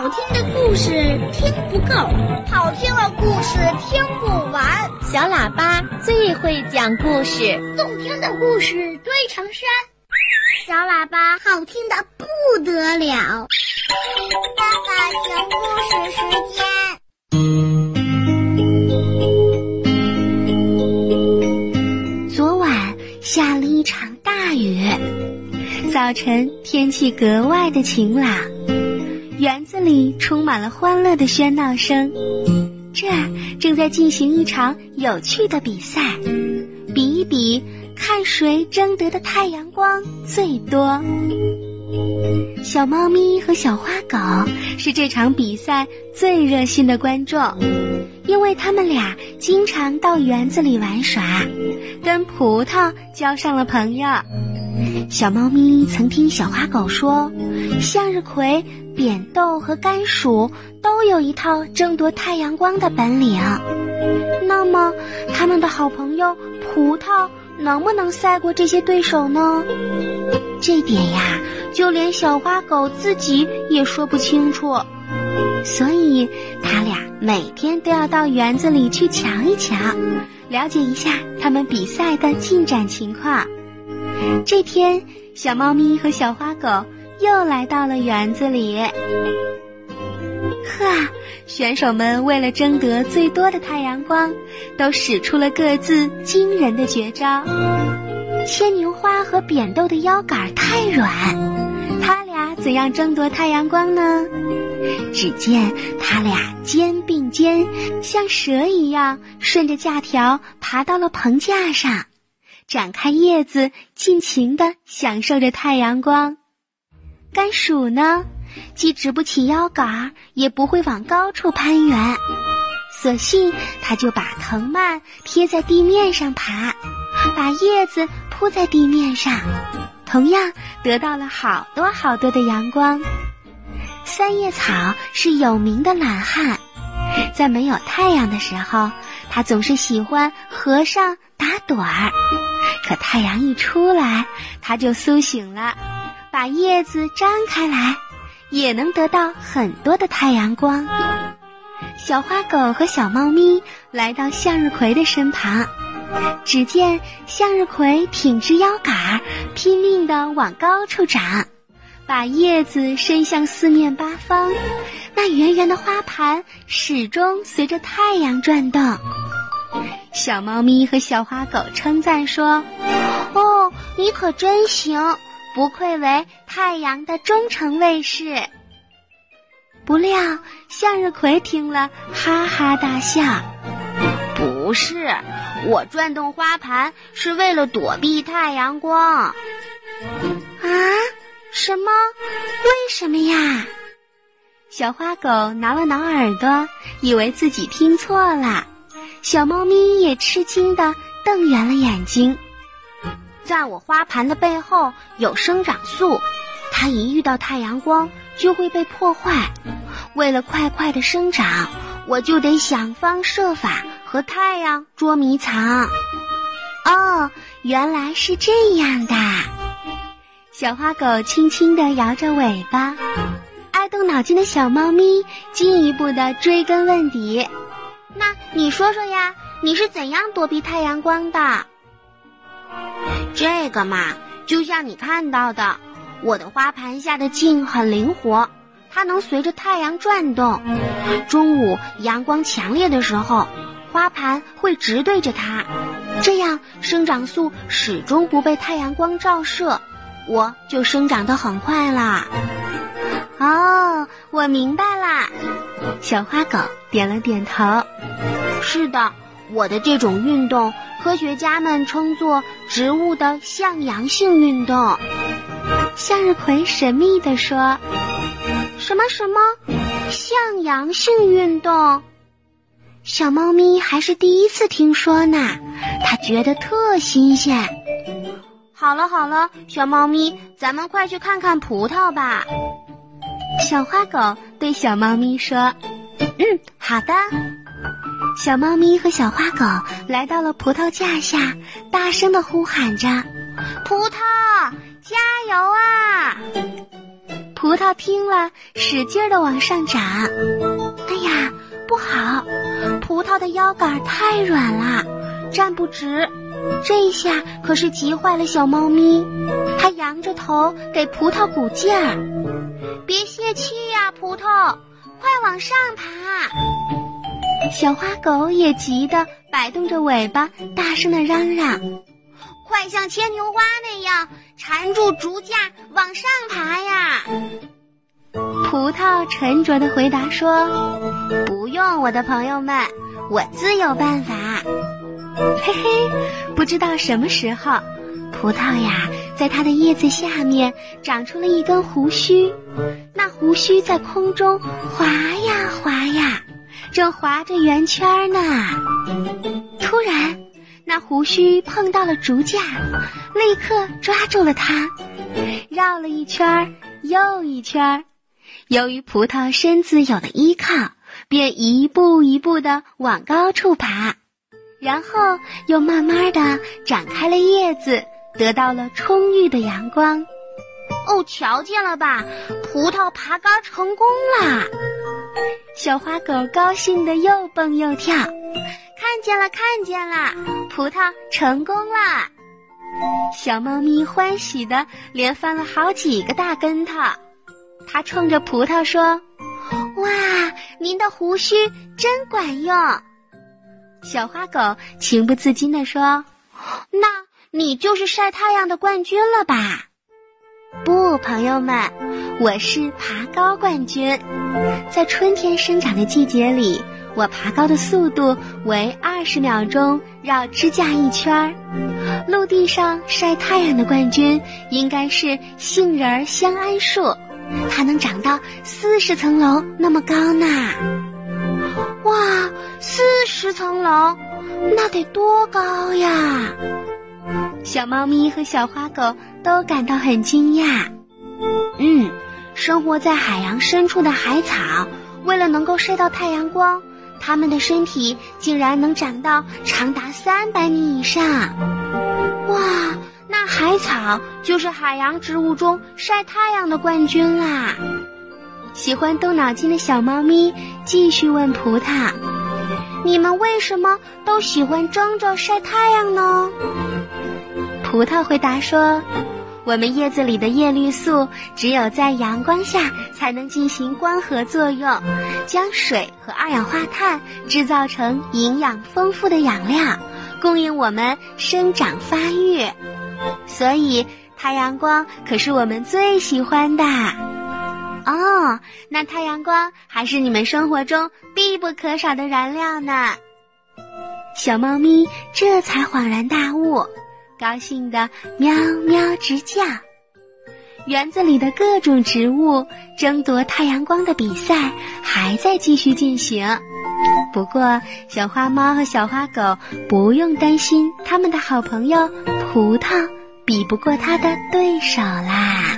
好听的故事听不够，好听的故事听不完。小喇叭最会讲故事，动听的故事堆成山。小喇叭好听的不得了。爸爸讲故事时间。昨晚下了一场大雨，早晨天气格外的晴朗。里充满了欢乐的喧闹声，这正在进行一场有趣的比赛，比一比看谁争得的太阳光最多。小猫咪和小花狗是这场比赛最热心的观众，因为他们俩经常到园子里玩耍，跟葡萄交上了朋友。小猫咪曾听小花狗说，向日葵。扁豆和甘薯都有一套争夺太阳光的本领，那么他们的好朋友葡萄能不能赛过这些对手呢？这点呀，就连小花狗自己也说不清楚，所以他俩每天都要到园子里去瞧一瞧，了解一下他们比赛的进展情况。这天，小猫咪和小花狗。又来到了园子里，呵，选手们为了争得最多的太阳光，都使出了各自惊人的绝招。牵牛花和扁豆的腰杆太软，他俩怎样争夺太阳光呢？只见他俩肩并肩，像蛇一样顺着架条爬到了棚架上，展开叶子，尽情地享受着太阳光。甘薯呢，既直不起腰杆，也不会往高处攀援，索性它就把藤蔓贴在地面上爬，把叶子铺在地面上，同样得到了好多好多的阳光。三叶草是有名的懒汉，在没有太阳的时候，它总是喜欢合上打盹儿，可太阳一出来，它就苏醒了。把叶子张开来，也能得到很多的太阳光。小花狗和小猫咪来到向日葵的身旁，只见向日葵挺直腰杆，拼命地往高处长，把叶子伸向四面八方。那圆圆的花盘始终随着太阳转动。小猫咪和小花狗称赞说：“哦，你可真行！”不愧为太阳的忠诚卫士。不料向日葵听了，哈哈大笑：“不是，我转动花盘是为了躲避太阳光。”啊？什么？为什么呀？小花狗挠了挠耳朵，以为自己听错了。小猫咪也吃惊的瞪圆了眼睛。在我花盘的背后有生长素，它一遇到太阳光就会被破坏。为了快快的生长，我就得想方设法和太阳捉迷藏。哦，原来是这样的。小花狗轻轻地摇着尾巴，爱动脑筋的小猫咪进一步的追根问底：“那你说说呀，你是怎样躲避太阳光的？”这个嘛，就像你看到的，我的花盘下的茎很灵活，它能随着太阳转动。中午阳光强烈的时候，花盘会直对着它，这样生长素始终不被太阳光照射，我就生长得很快啦。哦，我明白啦。小花狗点了点头。是的，我的这种运动。科学家们称作植物的向阳性运动。向日葵神秘地说：“什么什么向阳性运动？”小猫咪还是第一次听说呢，它觉得特新鲜。好了好了，小猫咪，咱们快去看看葡萄吧。小花狗对小猫咪说：“嗯，好的。”小猫咪和小花狗来到了葡萄架下，大声的呼喊着：“葡萄，加油啊！”葡萄听了，使劲的往上长。哎呀，不好！葡萄的腰杆太软了，站不直。这一下可是急坏了小猫咪，它仰着头给葡萄鼓劲儿。别泄气呀，葡萄，快往上爬！小花狗也急得摆动着尾巴，大声的嚷嚷：“快像牵牛花那样缠住竹架往上爬呀！”葡萄沉着的回答说：“不用，我的朋友们，我自有办法。”嘿嘿，不知道什么时候，葡萄呀，在它的叶子下面长出了一根胡须，那胡须在空中滑呀滑呀，正划着圆圈呢。突然，那胡须碰到了竹架，立刻抓住了它，绕了一圈又一圈。由于葡萄身子有了依靠，便一步一步地往高处爬。然后又慢慢的展开了叶子，得到了充裕的阳光。哦，瞧见了吧，葡萄爬杆成功啦！小花狗高兴的又蹦又跳。看见了，看见了，葡萄成功啦！小猫咪欢喜的连翻了好几个大跟头。它冲着葡萄说：“哇，您的胡须真管用！”小花狗情不自禁的说：“那你就是晒太阳的冠军了吧？”“不，朋友们，我是爬高冠军。在春天生长的季节里，我爬高的速度为二十秒钟绕支架一圈儿。陆地上晒太阳的冠军应该是杏仁香桉树，它能长到四十层楼那么高呢。”哇，四十层楼，那得多高呀！小猫咪和小花狗都感到很惊讶。嗯，生活在海洋深处的海草，为了能够晒到太阳光，它们的身体竟然能长到长达三百米以上。哇，那海草就是海洋植物中晒太阳的冠军啦！喜欢动脑筋的小猫咪继续问葡萄：“你们为什么都喜欢争着晒太阳呢？”葡萄回答说：“我们叶子里的叶绿素只有在阳光下才能进行光合作用，将水和二氧化碳制造成营养丰富的养料，供应我们生长发育。所以太阳光可是我们最喜欢的。”哦，那太阳光还是你们生活中必不可少的燃料呢。小猫咪这才恍然大悟，高兴的喵喵直叫。园子里的各种植物争夺太阳光的比赛还在继续进行。不过，小花猫和小花狗不用担心，他们的好朋友葡萄比不过它的对手啦。